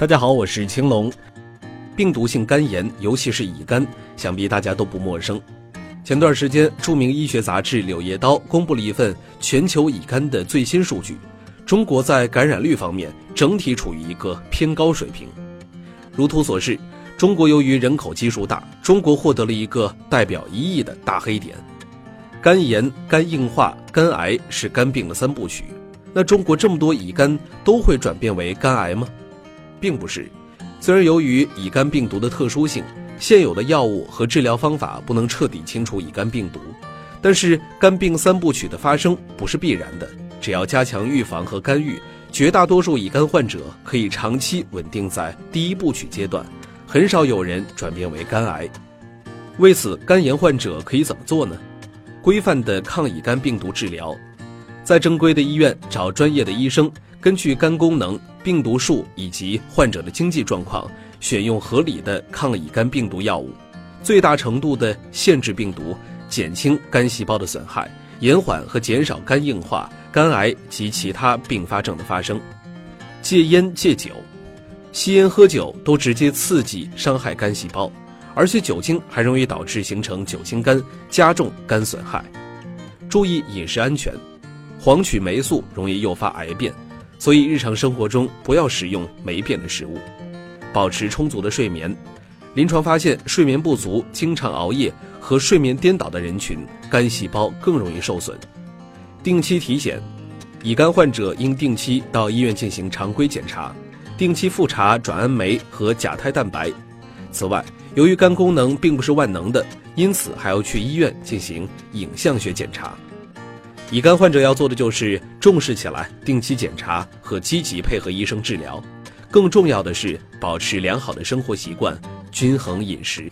大家好，我是青龙。病毒性肝炎，尤其是乙肝，想必大家都不陌生。前段时间，著名医学杂志《柳叶刀》公布了一份全球乙肝的最新数据，中国在感染率方面整体处于一个偏高水平。如图所示，中国由于人口基数大，中国获得了一个代表一亿的大黑点。肝炎、肝硬化、肝癌是肝病的三部曲。那中国这么多乙肝都会转变为肝癌吗？并不是，虽然由于乙肝病毒的特殊性，现有的药物和治疗方法不能彻底清除乙肝病毒，但是肝病三部曲的发生不是必然的。只要加强预防和干预，绝大多数乙肝患者可以长期稳定在第一部曲阶段，很少有人转变为肝癌。为此，肝炎患者可以怎么做呢？规范的抗乙肝病毒治疗，在正规的医院找专业的医生。根据肝功能、病毒数以及患者的经济状况，选用合理的抗乙肝病毒药物，最大程度的限制病毒，减轻肝细胞的损害，延缓和减少肝硬化、肝癌及其他并发症的发生。戒烟戒酒，吸烟喝酒都直接刺激伤害肝细胞，而且酒精还容易导致形成酒精肝，加重肝损害。注意饮食安全，黄曲霉素容易诱发癌变。所以日常生活中不要食用霉变的食物，保持充足的睡眠。临床发现，睡眠不足、经常熬夜和睡眠颠倒的人群，肝细胞更容易受损。定期体检，乙肝患者应定期到医院进行常规检查，定期复查转氨酶和甲胎蛋白。此外，由于肝功能并不是万能的，因此还要去医院进行影像学检查。乙肝患者要做的就是重视起来，定期检查和积极配合医生治疗。更重要的是，保持良好的生活习惯，均衡饮食。